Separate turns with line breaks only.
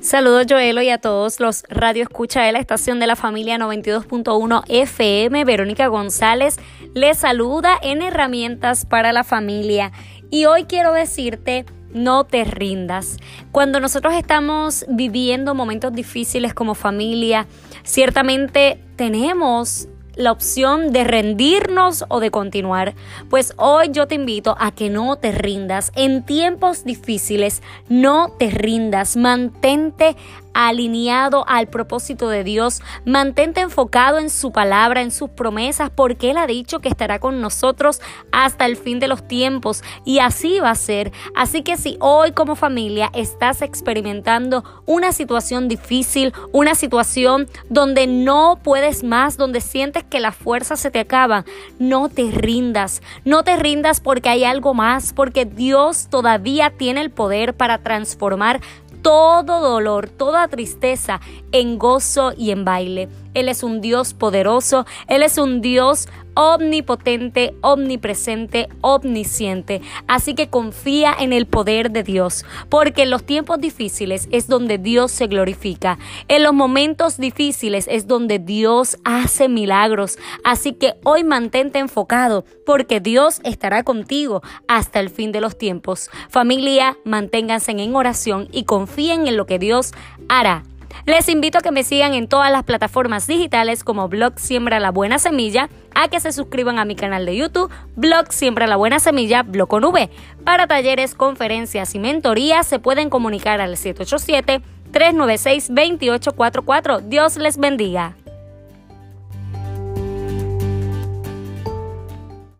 Saludos Joelo y a todos los Radio Escucha de la estación de la familia 92.1 FM. Verónica González les saluda en Herramientas para la Familia. Y hoy quiero decirte, no te rindas. Cuando nosotros estamos viviendo momentos difíciles como familia, ciertamente tenemos la opción de rendirnos o de continuar. Pues hoy yo te invito a que no te rindas. En tiempos difíciles, no te rindas. Mantente alineado al propósito de Dios. Mantente enfocado en su palabra, en sus promesas, porque Él ha dicho que estará con nosotros hasta el fin de los tiempos y así va a ser. Así que si hoy como familia estás experimentando una situación difícil, una situación donde no puedes más, donde sientes que la fuerza se te acaba, no te rindas. No te rindas porque hay algo más, porque Dios todavía tiene el poder para transformar todo dolor, toda tristeza en gozo y en baile. Él es un Dios poderoso, Él es un Dios omnipotente, omnipresente, omnisciente. Así que confía en el poder de Dios, porque en los tiempos difíciles es donde Dios se glorifica. En los momentos difíciles es donde Dios hace milagros. Así que hoy mantente enfocado, porque Dios estará contigo hasta el fin de los tiempos. Familia, manténganse en oración y confíen en lo que Dios hará. Les invito a que me sigan en todas las plataformas digitales como Blog Siembra la Buena Semilla, a que se suscriban a mi canal de YouTube, Blog Siembra la Buena Semilla, Blog con V. Para talleres, conferencias y mentorías se pueden comunicar al 787 396 2844. Dios les bendiga.